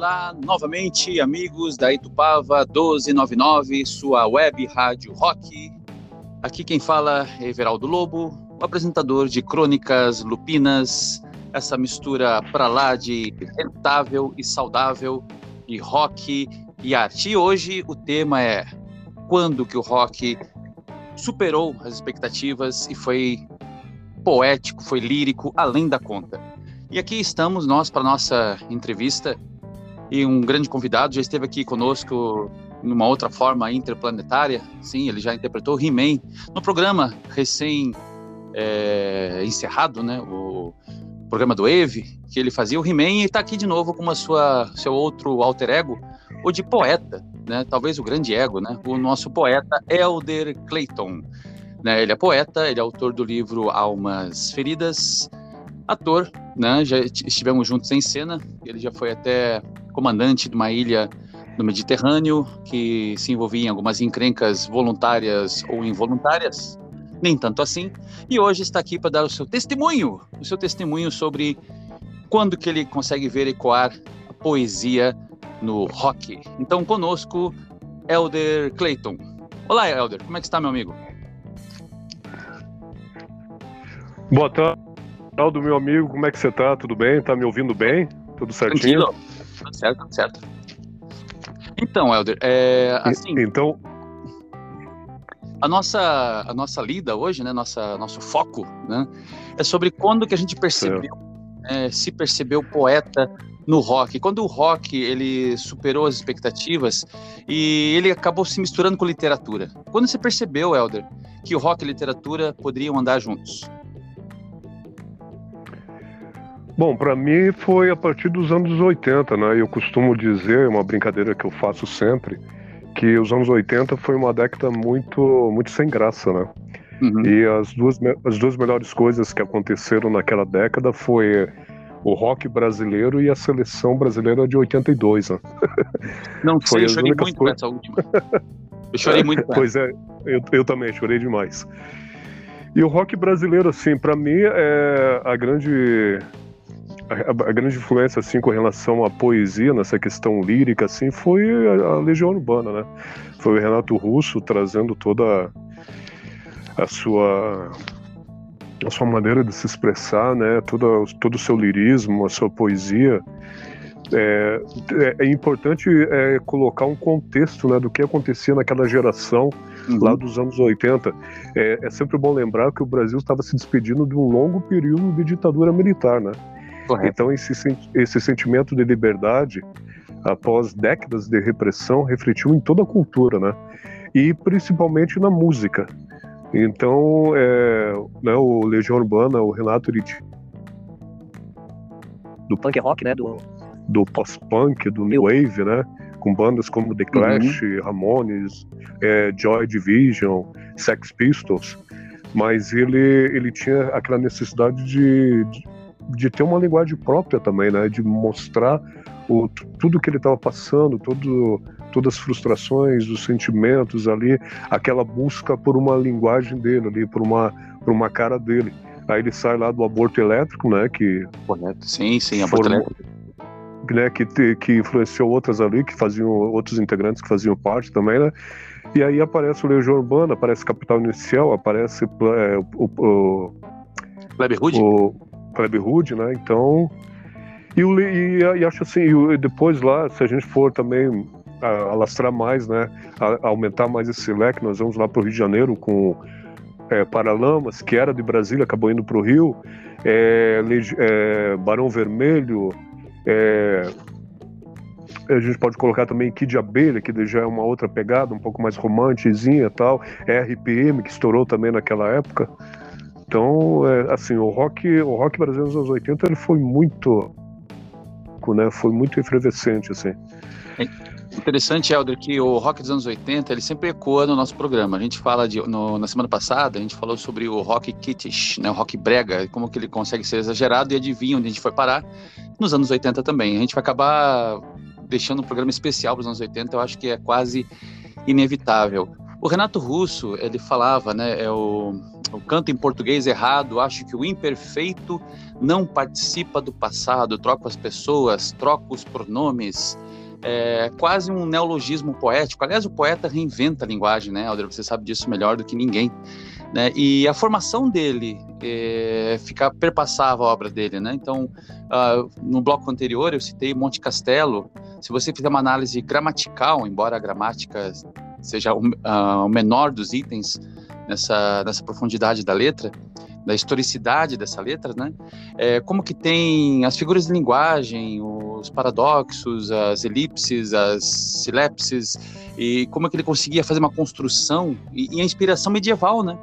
Olá, novamente, amigos da Itupava 1299, sua web rádio rock. Aqui quem fala é Everaldo Lobo, o apresentador de Crônicas Lupinas, essa mistura para lá de rentável e saudável de rock e arte. E hoje o tema é quando que o rock superou as expectativas e foi poético, foi lírico, além da conta. E aqui estamos nós para nossa entrevista e um grande convidado já esteve aqui conosco numa outra forma interplanetária. Sim, ele já interpretou He-Man no programa recém é, encerrado, né? O programa do Eve, que ele fazia o He-Man e está aqui de novo com a sua seu outro alter ego, o de poeta, né? Talvez o grande ego, né? O nosso poeta Elder Clayton. Né? Ele é poeta, ele é autor do livro Almas Feridas, ator, né? Já estivemos juntos em cena. Ele já foi até comandante de uma ilha no Mediterrâneo que se envolvia em algumas encrencas voluntárias ou involuntárias, nem tanto assim. E hoje está aqui para dar o seu testemunho, o seu testemunho sobre quando que ele consegue ver ecoar a poesia no rock. Então conosco, Elder Clayton. Olá, Elder, como é que está, meu amigo? Boa tarde. Aldo, meu amigo, como é que você tá? Tudo bem? Tá me ouvindo bem? Tudo certinho? Tranquilo. Tudo certo, tudo certo. Então, Helder, é, assim... Então... A nossa, a nossa lida hoje, né, nossa, nosso foco, né, é sobre quando que a gente percebeu, é, se percebeu poeta no rock. Quando o rock ele superou as expectativas e ele acabou se misturando com literatura. Quando você percebeu, Helder, que o rock e literatura poderiam andar juntos? Bom, para mim foi a partir dos anos 80, né? Eu costumo dizer, é uma brincadeira que eu faço sempre, que os anos 80 foi uma década muito, muito sem graça, né? Uhum. E as duas, as duas melhores coisas que aconteceram naquela década foi o rock brasileiro e a seleção brasileira de 82, né? Não sei, eu chorei muito coisas... essa última. Eu chorei muito. pois é, eu, eu também chorei demais. E o rock brasileiro, assim, para mim é a grande a, a, grande influência assim com relação à poesia nessa questão lírica assim foi a, a Legião Urbana, né? Foi o Renato Russo trazendo toda a sua a sua maneira de se expressar, né? Todo, todo o seu lirismo, a sua poesia. É, é, é importante é, colocar um contexto né, do que acontecia naquela geração uhum. lá dos anos 80. É, é sempre bom lembrar que o Brasil estava se despedindo de um longo período de ditadura militar, né? Correto. Então, esse, esse sentimento de liberdade, após décadas de repressão, refletiu em toda a cultura, né? E principalmente na música. Então, é, né, o Legião Urbana, o Renato ele do punk rock, né? Do, do post-punk, do new wave, né? Com bandas como The Clash, uhum. Ramones, é, Joy Division, Sex Pistols. Mas ele, ele tinha aquela necessidade de, de de ter uma linguagem própria também, né? De mostrar o, tudo que ele estava passando, todo, todas as frustrações, os sentimentos ali, aquela busca por uma linguagem dele ali, por uma, por uma cara dele. Aí ele sai lá do aborto elétrico, né? Que Correto. Sim, sim, aborto elétrico. Né, que, que influenciou outras ali, que faziam outros integrantes que faziam parte também, né? E aí aparece o Legião Urbana, aparece Capital Inicial, aparece é, o, o, Kleber Hood? O, Kleber Hood, né? Então. E, e, e acho assim, e depois lá, se a gente for também alastrar mais, né? A, aumentar mais esse leque, nós vamos lá para o Rio de Janeiro com é, Paralamas, que era de Brasília, acabou indo para o Rio, é, é, Barão Vermelho, é, a gente pode colocar também Kid Abelha, que já é uma outra pegada, um pouco mais românticazinha e tal, RPM, que estourou também naquela época. Então, é, assim, o rock, o rock brasileiro nos anos 80 ele foi muito, né, foi muito efervescente, assim. É interessante, Helder, que o rock dos anos 80 ele sempre ecoa no nosso programa. A gente fala de, no, na semana passada, a gente falou sobre o rock kitsch, né, o rock brega, como que ele consegue ser exagerado e adivinha onde a gente foi parar nos anos 80 também. A gente vai acabar deixando um programa especial para os anos 80, eu acho que é quase inevitável. O Renato Russo, ele falava, né, é o o canto em português errado, acho que o imperfeito não participa do passado, troco as pessoas, troco os pronomes. É quase um neologismo poético. Aliás, o poeta reinventa a linguagem, né, Alder? Você sabe disso melhor do que ninguém. Né? E a formação dele é, fica, perpassava a obra dele. Né? Então, uh, no bloco anterior, eu citei Monte Castelo. Se você fizer uma análise gramatical, embora a gramática seja o, uh, o menor dos itens, nessa, nessa profundidade da letra, da historicidade dessa letra, né? É, como que tem as figuras de linguagem, os paradoxos, as elipses, as silepses, e como é que ele conseguia fazer uma construção e, e a inspiração medieval, né?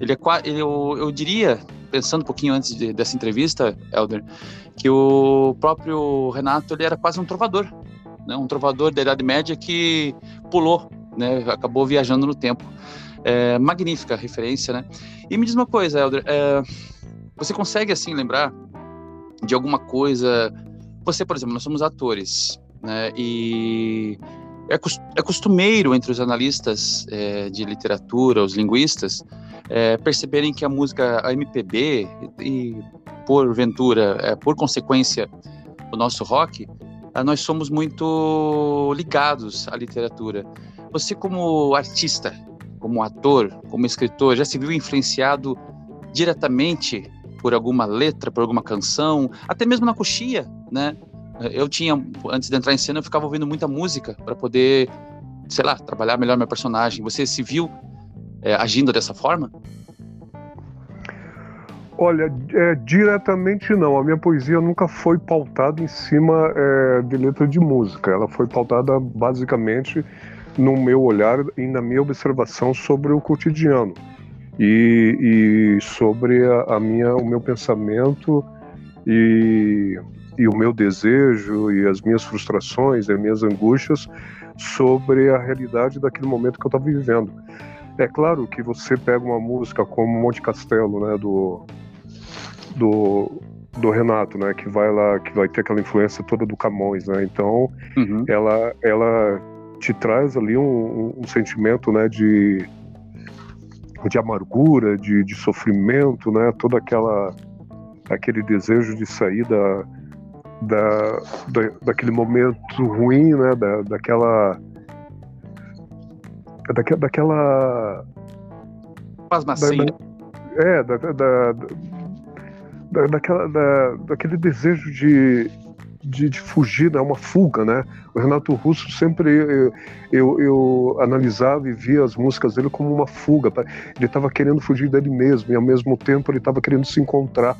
Ele é ele, eu, eu diria, pensando um pouquinho antes de, dessa entrevista, Elder, que o próprio Renato ele era quase um trovador, né? Um trovador da Idade Média que pulou, né? Acabou viajando no tempo. É, magnífica referência, né? E me diz uma coisa, Helder, é, você consegue, assim, lembrar de alguma coisa... Você, por exemplo, nós somos atores, né? E é, é costumeiro entre os analistas é, de literatura, os linguistas, é, perceberem que a música, a MPB, e, porventura, é, por consequência, o nosso rock, nós somos muito ligados à literatura. Você, como artista, como ator, como escritor, já se viu influenciado diretamente por alguma letra, por alguma canção, até mesmo na coxia, né? Eu tinha, antes de entrar em cena, eu ficava ouvindo muita música para poder, sei lá, trabalhar melhor meu personagem. Você se viu é, agindo dessa forma? Olha, é, diretamente não. A minha poesia nunca foi pautada em cima é, de letra de música. Ela foi pautada basicamente no meu olhar e na minha observação sobre o cotidiano e, e sobre a, a, minha, o meu pensamento e, e o meu desejo e as minhas frustrações e as minhas angústias sobre a realidade daquele momento que eu estava vivendo. É claro que você pega uma música como Monte Castelo, né, do, do, do Renato, né, que vai lá, que vai ter aquela influência toda do Camões, né, então uhum. ela, ela te traz ali um, um sentimento né, de, de amargura, de, de sofrimento, né, toda aquela aquele desejo de sair da, da, da daquele momento ruim, né, da, daquela daquela, daquela Pasmacia. Da, é, da, da, da, daquela, da, daquele desejo de, de, de fugir, é uma fuga, né? O Renato Russo sempre eu, eu, eu, analisava e via as músicas dele como uma fuga. Tá? Ele estava querendo fugir dele mesmo e ao mesmo tempo ele estava querendo se encontrar.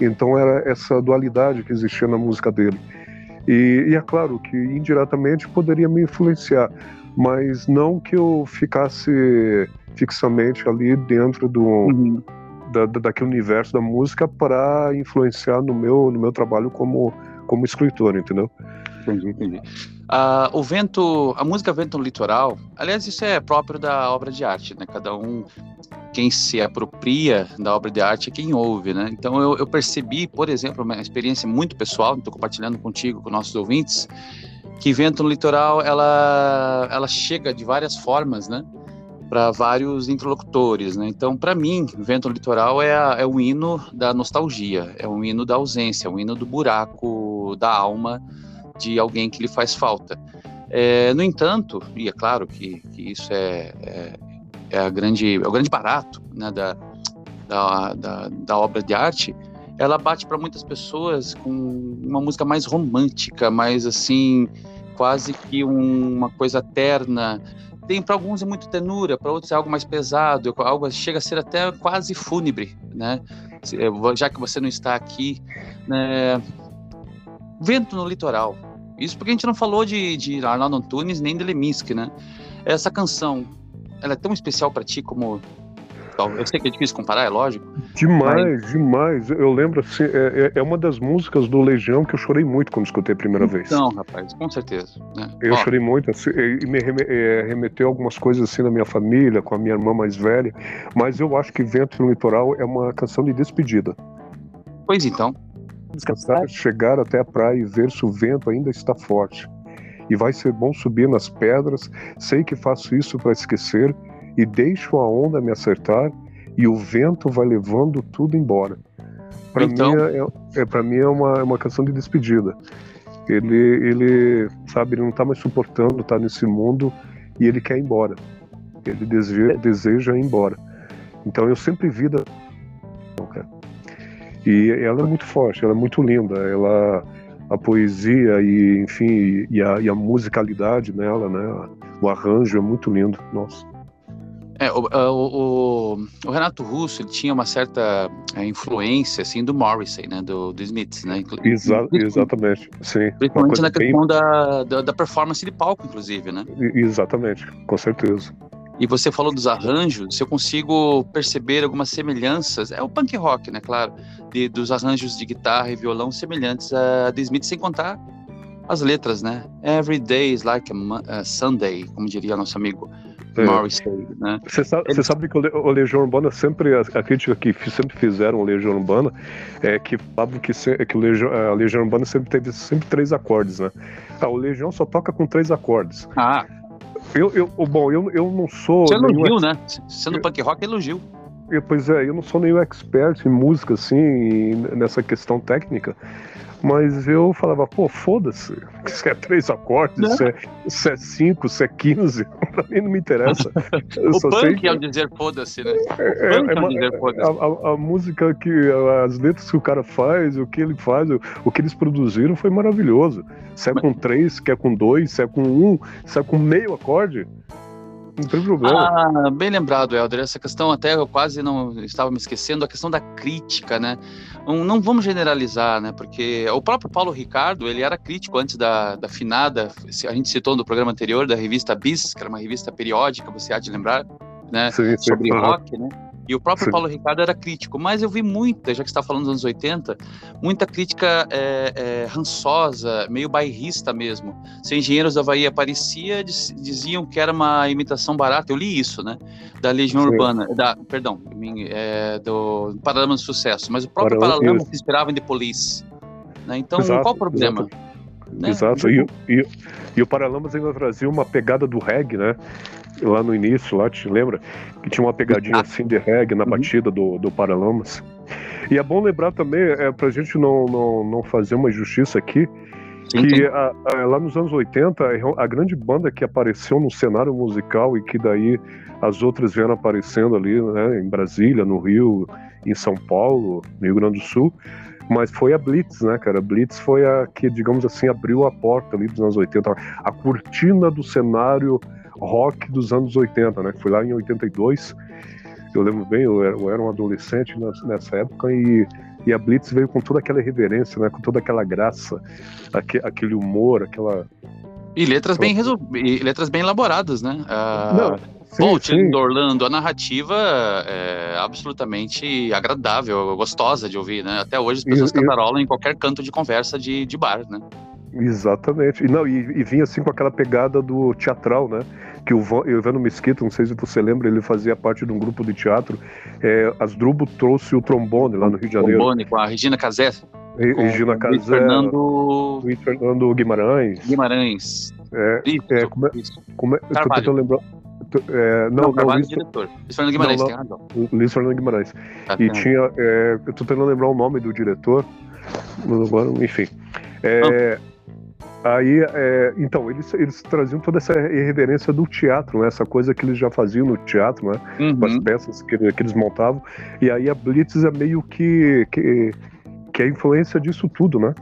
Então era essa dualidade que existia na música dele. E, e, é claro que indiretamente poderia me influenciar, mas não que eu ficasse fixamente ali dentro do, uhum. da, daquele universo da música para influenciar no meu, no meu trabalho como como escritor, entendeu? Entendi, entendi. Uh, o vento, a música Vento no Litoral, aliás, isso é próprio da obra de arte, né? Cada um, quem se apropria da obra de arte é quem ouve, né? Então eu, eu percebi, por exemplo, uma experiência muito pessoal, estou compartilhando contigo, com nossos ouvintes, que Vento no Litoral, ela, ela chega de várias formas, né? Para vários interlocutores, né? Então, para mim, Vento no Litoral é, a, é um hino da nostalgia, é um hino da ausência, é um hino do buraco da alma de alguém que lhe faz falta. É, no entanto, e é claro que, que isso é, é, é, a grande, é o grande barato né, da, da, da, da obra de arte, ela bate para muitas pessoas com uma música mais romântica, mais assim, quase que um, uma coisa terna, tem para alguns é muito tenura, para outros é algo mais pesado, algo chega a ser até quase fúnebre, né? Já que você não está aqui, né? Vento no litoral. Isso porque a gente não falou de, de Arnaldo Antunes nem de Leminski, né? Essa canção, ela é tão especial para ti como eu sei que é difícil comparar, é lógico. Demais, mas... demais. Eu lembro assim, é, é, é uma das músicas do Legião que eu chorei muito quando escutei a primeira então, vez. Não, rapaz, com certeza. Né? Eu Ó. chorei muito assim, e me é, remeteu algumas coisas assim na minha família, com a minha irmã mais velha. Mas eu acho que Vento no Litoral é uma canção de despedida. Pois então. Descansar, chegar até a praia e ver se o vento ainda está forte. E vai ser bom subir nas pedras. Sei que faço isso para esquecer e deixo a onda me acertar e o vento vai levando tudo embora. Para então... mim é, é para mim é uma, é uma canção de despedida. Ele ele sabe ele não está mais suportando estar tá nesse mundo e ele quer ir embora. Ele deseja, deseja ir embora. Então eu sempre vi da e ela é muito forte, ela é muito linda, ela a poesia e enfim e a, e a musicalidade nela, né? O arranjo é muito lindo, nossa. É, o, o, o, Renato Russo ele tinha uma certa é, influência assim do Morrissey, né, do, do Smiths, né? Exa exatamente, sim. Principalmente na questão bem... da, da, da, performance de palco, inclusive, né? Exatamente, com certeza. E você falou dos arranjos, se eu consigo perceber algumas semelhanças, é o punk rock, né, claro, de, dos arranjos de guitarra e violão semelhantes a de Smith, sem contar as letras, né? Every day is like a, a Sunday, como diria nosso amigo é. Morrissey, né? Você sabe, Ele... sabe, que o Legião Urbana sempre, a, crítica que sempre fizeram o Legião Urbana é que falavam que, que o Legião, a Legião Urbana sempre teve sempre três acordes, né? Ah, o Legião só toca com três acordes. Ah. Eu, eu, bom, eu, eu não sou. Você elogiu, né? Sendo eu, punk rock, elogio. Eu, pois é, eu não sou nenhum expert em música, assim, nessa questão técnica. Mas eu falava, pô, foda-se. Se é três acordes, se é, se é cinco, se é quinze, pra mim não me interessa. o punk que... é o dizer foda-se, né? É, é, é, uma, dizer foda-se. A, a, a, música que, as letras que o cara faz, o que ele faz, o, o que eles produziram foi maravilhoso. Se é com três, se é com dois, se é com um, se é com meio acorde, não tem problema. Ah, bem lembrado, Helder. Essa questão até eu quase não estava me esquecendo, a questão da crítica, né? Não, não vamos generalizar, né? Porque o próprio Paulo Ricardo, ele era crítico antes da, da finada, a gente citou no programa anterior, da revista Bis, que era uma revista periódica, você há de lembrar, né? Sim, sim, Sobre rock, né? E o próprio Sim. Paulo Ricardo era crítico, mas eu vi muita, já que está falando dos anos 80, muita crítica é, é, rançosa, meio bairrista mesmo. Se Engenheiros da Havaí aparecia, diziam que era uma imitação barata. Eu li isso, né? Da Legião Sim. Urbana, da, perdão, é, do Paralama do Sucesso, mas o próprio Paralama se inspirava em The Police. Né? Então, exato, qual o problema? Exato. Né? Exato. E, e, e, o Paralamas ainda trazia uma pegada do reggae, né? lá no início, lá, te lembra? Que tinha uma pegadinha ah. assim de reggae na uhum. batida do, do Paralamas. E é bom lembrar também, é, pra gente não, não, não fazer uma injustiça aqui, que a, a, lá nos anos 80, a, a grande banda que apareceu no cenário musical e que daí as outras vieram aparecendo ali, né, em Brasília, no Rio, em São Paulo, no Rio Grande do Sul, mas foi a Blitz, né, cara? A Blitz foi a que, digamos assim, abriu a porta ali dos anos 80, a cortina do cenário rock dos anos 80, né? Foi lá em 82. Eu lembro bem, eu era, eu era um adolescente nessa época e, e a Blitz veio com toda aquela reverência, né? Com toda aquela graça, aquele humor, aquela e letras bem resol... e letras bem elaboradas, né? Uh, Não, sim, do Orlando, a narrativa é absolutamente agradável, gostosa de ouvir, né? Até hoje as pessoas e, cantarolam e... em qualquer canto de conversa de, de bar, né? Exatamente. E, não, e, e vinha assim com aquela pegada do teatral, né? que o Ivano Mesquita, não sei se você lembra, ele fazia parte de um grupo de teatro. É, Asdrubo trouxe o trombone lá no Rio de Janeiro. Trombone com a Regina Casé. Regina Casé. Fernando... Luiz Fernando Guimarães. Guimarães. É, isso, é, como é, como é, tô tentando lembrar. É, não, não, não Luiz, diretor. Luiz Fernando Guimarães, não, tem razão. Luiz Fernando Guimarães. Tá e tinha. É, eu tô tentando lembrar o nome do diretor, agora, enfim. É, Aí, é, então, eles, eles traziam toda essa irreverência do teatro, né? essa coisa que eles já faziam no teatro, né? Uhum. Com as peças que, que, eles montavam. E aí a Blitz é meio que, que, que é a influência disso tudo, né?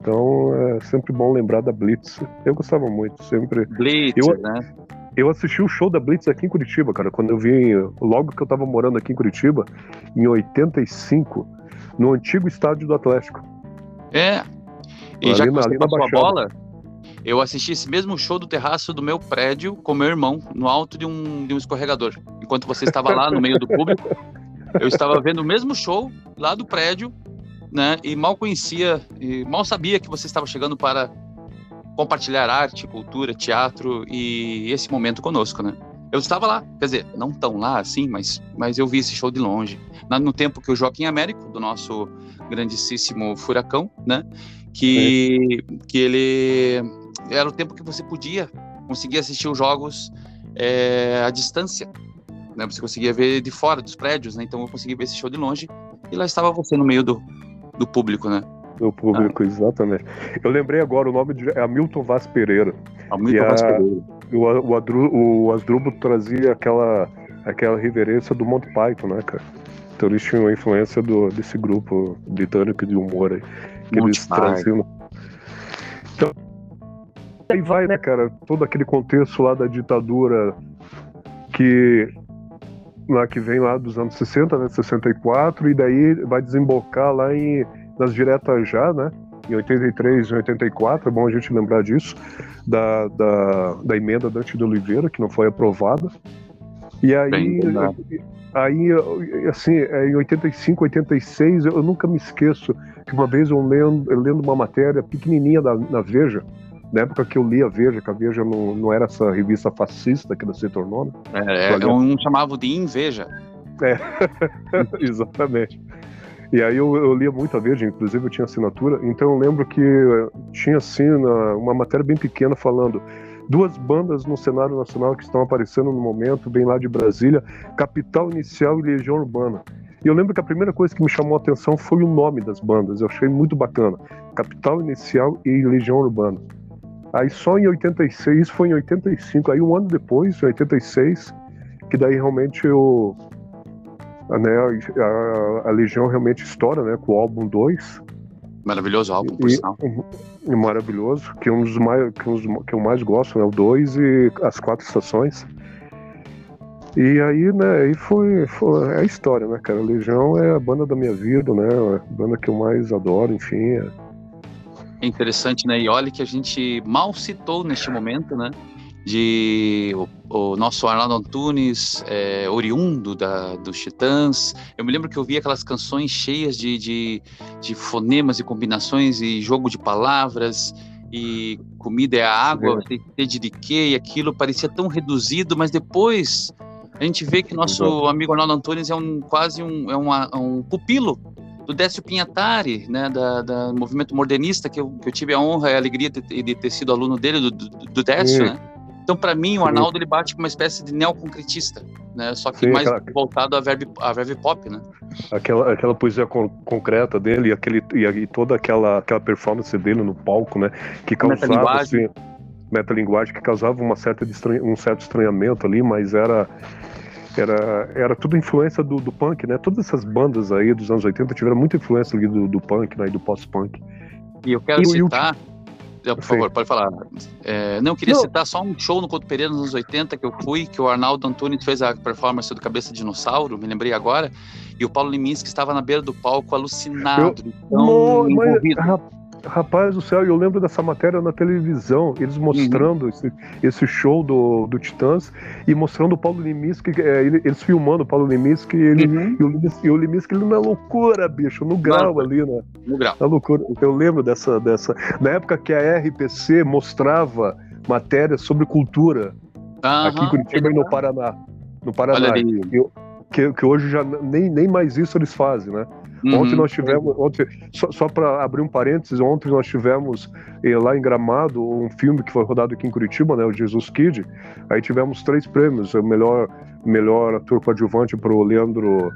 Então é sempre bom lembrar da Blitz. Eu gostava muito, sempre. Blitz, eu, né? Eu assisti o show da Blitz aqui em Curitiba, cara, quando eu vim, logo que eu tava morando aqui em Curitiba, em 85, no antigo estádio do Atlético. É, e já que você passou a bola, eu assisti esse mesmo show do terraço do meu prédio com meu irmão, no alto de um, de um escorregador. Enquanto você estava lá no meio do público, eu estava vendo o mesmo show lá do prédio, né? E mal conhecia, e mal sabia que você estava chegando para compartilhar arte, cultura, teatro e esse momento conosco, né? Eu estava lá, quer dizer, não tão lá assim, mas, mas eu vi esse show de longe. No tempo que o Joaquim Américo, do nosso grandíssimo Furacão, né? que, que ele era o tempo que você podia conseguir assistir os jogos é, à distância. né? Você conseguia ver de fora dos prédios, né? Então eu consegui ver esse show de longe e lá estava você no meio do, do público, né? Do público, ah. exatamente. Eu lembrei agora, o nome de, é Hamilton Vaz Pereira. Hamilton Vaz Pereira. O, o, Adru, o Asdrubal trazia aquela, aquela reverência do Monty Python, né, cara? Então eles tinham a influência do, desse grupo britânico de humor aí, que Monty eles traziam. Então, aí vai, né, cara? Todo aquele contexto lá da ditadura que lá que vem lá dos anos 60, né, 64, e daí vai desembocar lá em nas diretas já, né? Em 83 e 84, é bom a gente lembrar disso, da, da, da emenda Dante de Oliveira, que não foi aprovada. E aí, aí assim, é, em 85, 86, eu nunca me esqueço que uma vez eu lendo, eu lendo uma matéria pequenininha da, na Veja, na época que eu li a Veja, que a Veja não, não era essa revista fascista que ela se tornou, né? É, é um chamava de Inveja. É, exatamente. E aí eu, eu, lia muito a Veja, inclusive eu tinha assinatura, então eu lembro que tinha assim uma matéria bem pequena falando duas bandas no cenário nacional que estão aparecendo no momento, bem lá de Brasília, Capital Inicial e Legião Urbana. E eu lembro que a primeira coisa que me chamou a atenção foi o nome das bandas, eu achei muito bacana, Capital Inicial e Legião Urbana. Aí só em 86, foi em 85, aí um ano depois, em 86, que daí realmente eu, né, a, a, Legião realmente estoura, né, com o álbum 2. Maravilhoso álbum, por sinal. E, maravilhoso, que é um dos mais, que, um que eu mais gosto, né, o 2 e as quatro estações. E aí, né, aí foi, foi é a história, né, cara? A Legião é a banda da minha vida, né? A banda que eu mais adoro, enfim. É, é interessante, né? E olha que a gente mal citou neste momento, né? De o, o nosso Arnaldo Antunes, é, oriundo da, dos Titãs. Eu me lembro que eu vi aquelas canções cheias de, de, de fonemas e combinações e jogo de palavras e comida é a água, é. sede de quê? E aquilo parecia tão reduzido, mas depois a gente vê que nosso amigo Arnaldo Antunes é um quase um, é uma, um pupilo do Décio Pinhatari, né, da, da movimento modernista, que eu, que eu, tive a honra e a alegria de, de ter sido aluno dele, do, do, do Décio, né? Então, para mim, o Arnaldo ele bate com uma espécie de neoconcretista, né? Só que Sim, mais aquela... voltado à verve, à verve pop, né? Aquela, aquela poesia con concreta dele e, aquele, e, e, toda aquela, aquela performance dele no palco, né? Que causava, assim, metalinguagem, que causava uma certa um certo estranhamento ali, mas era era, era tudo influência do, do punk, né? Todas essas bandas aí dos anos 80 tiveram muita influência ali do, do punk, né? E do pós-punk. E eu quero e, citar. Por favor, pode falar. É, não, eu queria não. citar só um show no Couto Pereira nos anos 80 que eu fui, que o Arnaldo Antunes fez a performance do Cabeça de Dinossauro, me lembrei agora, e o Paulo Liminski estava na beira do palco alucinado, eu, então, envolvido. Mas, Rapaz do céu, eu lembro dessa matéria na televisão, eles uhum. mostrando uhum. esse, esse show do, do Titãs e mostrando o Paulo Liminski, é, eles filmando o Paulo Liminski ele, uhum. e, o Liminski, e o Liminski ele na loucura, bicho, no grau Não, ali, né? No grau. Na loucura. Eu lembro dessa, dessa. Na época que a RPC mostrava matérias sobre cultura uhum. aqui em Curitiba e no Paraná. No Paraná. Que, que hoje já nem, nem mais isso eles fazem, né? Uhum. Ontem nós tivemos, ontem, só, só para abrir um parênteses, ontem nós tivemos eh, lá em Gramado um filme que foi rodado aqui em Curitiba, né, o Jesus Kid. Aí tivemos três prêmios, o melhor melhor ator coadjuvante para o Leandro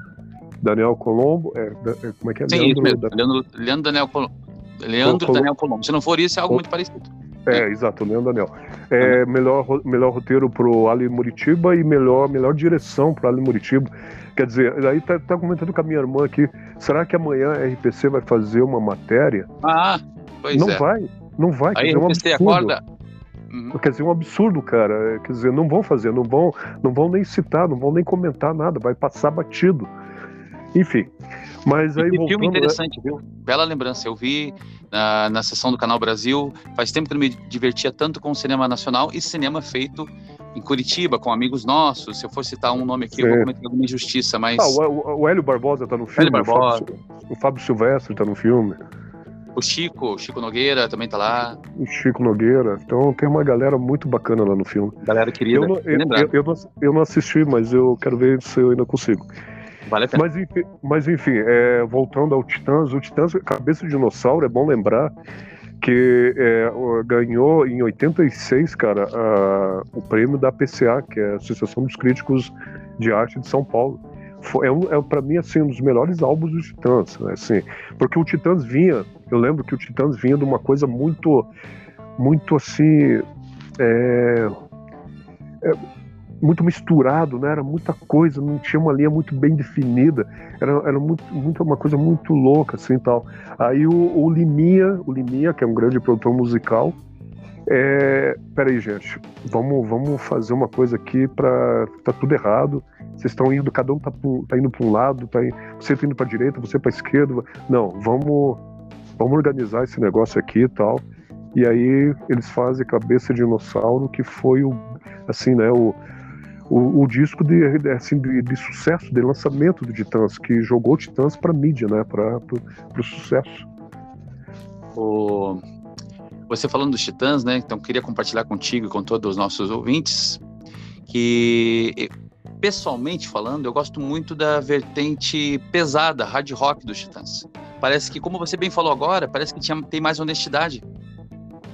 Daniel Colombo, é, é, como é que é? Sim, Leandro. Leandro, Leandro Daniel Colombo. Leandro Daniel Colombo. Se não for isso, é algo muito parecido. É, exato, Leandro Daniel. É, melhor, melhor roteiro pro Ali Muritiba e melhor, melhor direção pro Ali Muritiba. Quer dizer, aí tá, tá comentando com a minha irmã aqui, será que amanhã a RPC vai fazer uma matéria? Ah, pois não é. vai, não vai. Aí a RPC é um acorda... Uhum. Quer dizer, um absurdo, cara. Quer dizer, não vão fazer, não vão, não vão nem citar, não vão nem comentar nada, vai passar batido. Enfim. Mas aí. Que filme né? interessante, viu? Bela lembrança. Eu vi na, na sessão do Canal Brasil. Faz tempo que eu não me divertia tanto com o cinema nacional e cinema feito em Curitiba, com amigos nossos. Se eu for citar um nome aqui, Sim. eu vou cometer alguma injustiça, mas. Ah, o, o, Hélio Barbosa tá no filme. Hélio Barbosa. O Fábio, o Fábio Silvestre tá no filme. O Chico, o Chico Nogueira também tá lá. O Chico Nogueira. Então tem uma galera muito bacana lá no filme. Galera querida. Eu não, eu, eu, eu, não, eu não assisti, mas eu quero ver se eu ainda consigo. Vale a pena. Mas enfim, mas, enfim é, voltando ao Titãs, o Titãs, cabeça de dinossauro, é bom lembrar que é, ganhou em 86, cara, a, o prêmio da PCA, que é a Associação dos Críticos de arte de São Paulo. Foi, é, é para mim assim um dos melhores álbuns do Titãs, né? assim, porque o Titãs vinha, eu lembro que o Titãs vinha de uma coisa muito, muito assim, é, é, muito misturado, né? Era muita coisa, não tinha uma linha muito bem definida, era, era muito, muito uma coisa muito louca assim tal. Aí o, o Liminha, o Liminha, que é um grande produtor musical, é, peraí, gente, vamos, vamos fazer uma coisa aqui para tá tudo errado. Vocês estão indo, cada um tá, tá indo para um lado, tá indo, você tá indo para direita, você para esquerda. Não, vamos, vamos organizar esse negócio aqui e tal. E aí eles fazem Cabeça de Dinossauro, que foi o, assim, né, o, o, o disco de, assim, de, de, sucesso, de lançamento do Titãs, que jogou Titãs para mídia, né, para o sucesso. O você falando dos Titãs, né? Então queria compartilhar contigo e com todos os nossos ouvintes que pessoalmente falando, eu gosto muito da vertente pesada, hard rock dos Titãs. Parece que, como você bem falou agora, parece que tinha, tem mais honestidade.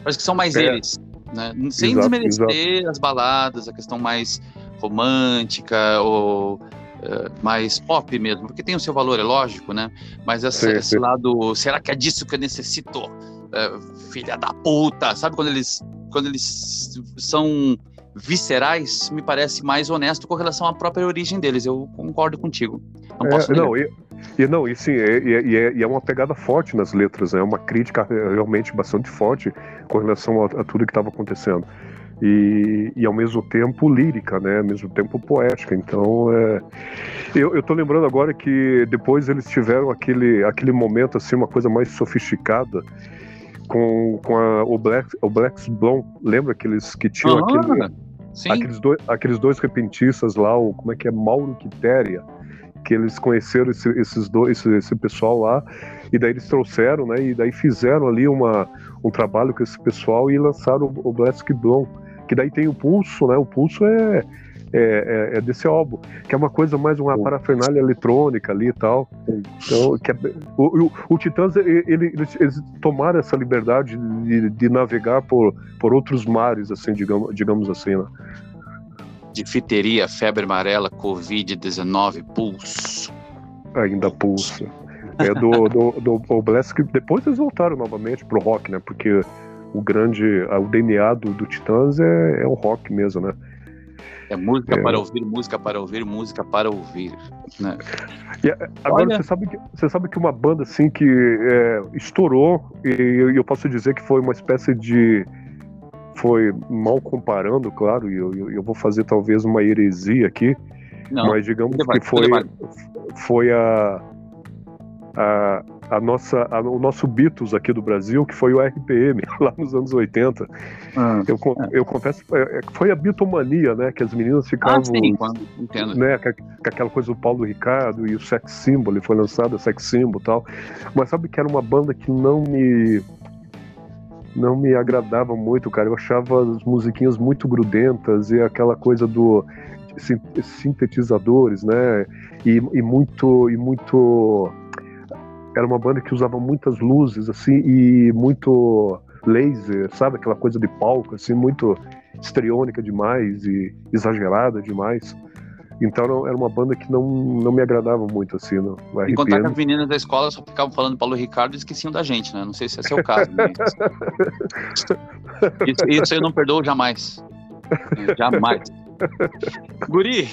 Parece que são mais é. eles, né? Sem exato, desmerecer exato. as baladas, a questão mais romântica ou uh, mais pop mesmo, porque tem o seu valor, é lógico, né? Mas essa, sim, esse sim. lado, será que é disso que eu necessito? uh, filha da puta, sabe quando eles quando eles são viscerais, me parece mais honesto com relação à própria origem deles. Eu concordo contigo. Não é, posso não, e, e, não, e sim, é, e, é, e, é, uma pegada forte nas letras, né? é uma crítica realmente bastante forte com relação a, a tudo que estava acontecendo. E, e, ao mesmo tempo lírica, né? Ao mesmo tempo poética. Então, é... eu, eu tô lembrando agora que depois eles tiveram aquele, aquele momento, assim, uma coisa mais sofisticada com, com a, o, Black, o Black's Blonde. Lembra aqueles que tinham uhum, aquele, aqueles, dois, aqueles dois repentistas lá, o, como é que é? Mauro Quitéria, que eles conheceram esse, esses dois, esse, esse, pessoal lá, e daí eles trouxeram, né? E daí fizeram ali uma, um trabalho com esse pessoal e lançaram o, o Black Blonde. Que daí tem o pulso, né? O pulso é é, é, é, desse álbum, que é uma coisa mais uma parafernália eletrônica ali e tal. Então, que é, o, o, o, Titãs, ele, eles, eles, tomaram essa liberdade de, de, navegar por, por outros mares, assim, digamos, digamos assim, né? Difteria, febre amarela, Covid-19, pulso. Ainda pulso. É do, do, do, do Blast, que depois eles voltaram novamente pro rock, né? Porque o grande, o DNA do, do Titãs é, é o rock mesmo, né? É música é. para ouvir, música para ouvir, música para ouvir. Né? E, agora, Olha... você, sabe que, você sabe que uma banda assim que é, estourou, e eu posso dizer que foi uma espécie de. Foi mal comparando, claro, e eu, eu, eu vou fazer talvez uma heresia aqui, Não, mas digamos que foi, foi a, a, a nossa, a, o nosso Beatles aqui do Brasil, que foi o RPM, lá nos anos 80. Ah, eu, é. eu confesso, é, é, foi a bitomania, né? Que as meninas ficavam. Ah, sim, entendo. Né, com, com, aquela coisa do Paulo Ricardo e o Sex Symbol, foi lançado o Sex Symbol e tal. Mas sabe que era uma banda que não me. Não me agradava muito, cara. Eu achava as musiquinhas muito grudentas e aquela coisa do sintetizadores, né? E, e muito e muito era uma banda que usava muitas luzes, assim, e muito laser, sabe? Aquela coisa de palco, assim, muito estriônica demais e exagerada demais. Então era uma banda que não, não me agradava muito, assim, no, contar que as meninas da escola só ficavam falando Paulo Ricardo e esqueciam da gente, né? Não sei se esse é o caso. Mas... isso, isso eu não perdoo jamais. Jamais. Guri!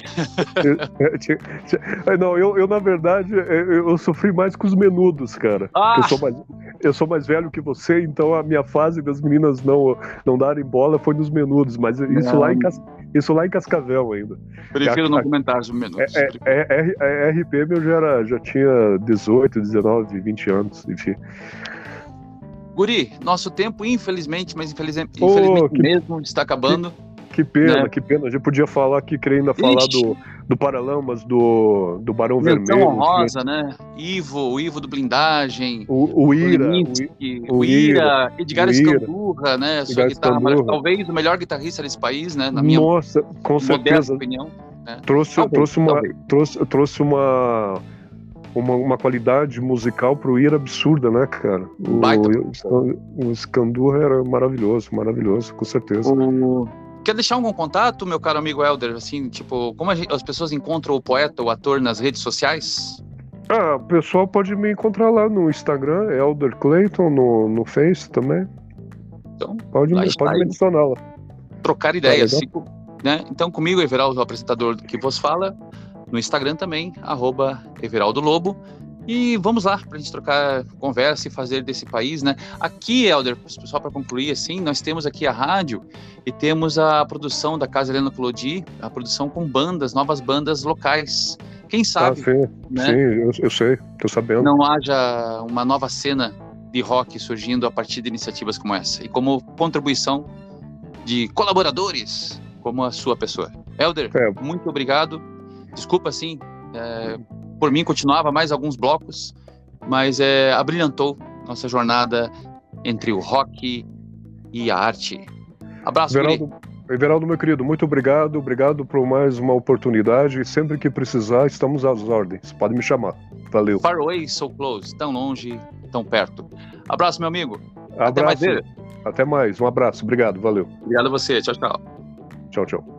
Não, eu, eu na verdade, eu, eu, sofri mais com os menudos, cara. Ah. Eu, sou mais, eu sou mais velho que você, então a minha fase das meninas não, não darem bola foi nos menudos, mas isso lá, em, isso lá em Cascavel ainda. Prefiro a, não comentar sobre menudos. É, é, é, é, RPM eu já, era, já tinha 18, 19, 20 anos, enfim. Guri, nosso tempo, infelizmente, mas infelizmente, oh, infelizmente que, mesmo, está acabando. Que que pena, né? que pena. A gente podia falar aqui, querendo ainda falar do, do Paralamas, do, do Barão Menção Vermelho. Honrosa, né? Ivo, o Ivo do Blindagem. O, o Ira. O, o Ira, Edgar Escandurra, né? Sua guitarra, talvez o melhor guitarrista desse país, né? Na minha Nossa, com certeza. opinião. Né? Trouxe, talvez, trouxe, uma, trouxe, trouxe uma uma, uma qualidade musical pro Ir absurda, né, cara? O, o, o Scandurra era maravilhoso, maravilhoso, com certeza. O, Quer deixar algum contato, meu caro amigo Helder? Assim, tipo, como gente, as pessoas encontram o poeta, o ator nas redes sociais? Ah, o pessoal pode me encontrar lá no Instagram, Elder Clayton, no, no Face também. Então, pode, me, pode me adicionar lá. Trocar ideias. Tá né? Então, comigo, Everaldo, o apresentador que vos fala, no Instagram também, arroba Everaldo Lobo. E vamos lá, para a gente trocar conversa e fazer desse país, né? Aqui, Helder, só para concluir, assim, nós temos aqui a rádio e temos a produção da Casa Helena Colodi, a produção com bandas, novas bandas locais. Quem sabe? Ah, sim, né? sim eu, eu sei, estou sabendo. Não haja uma nova cena de rock surgindo a partir de iniciativas como essa e como contribuição de colaboradores como a sua pessoa. Helder, é. muito obrigado. Desculpa, assim, é, por mim continuava mais alguns blocos, mas é, abrilhantou nossa jornada entre o rock e a arte. Abraço, Everaldo, Everaldo, meu querido, muito obrigado. Obrigado por mais uma oportunidade. Sempre que precisar, estamos às ordens. Pode me chamar. Valeu. Far away, so close. Tão longe, tão perto. Abraço, meu amigo. Abraço. Até mais. Até mais. Um abraço. Obrigado. Valeu. Obrigado a você. Tchau, tchau. Tchau, tchau.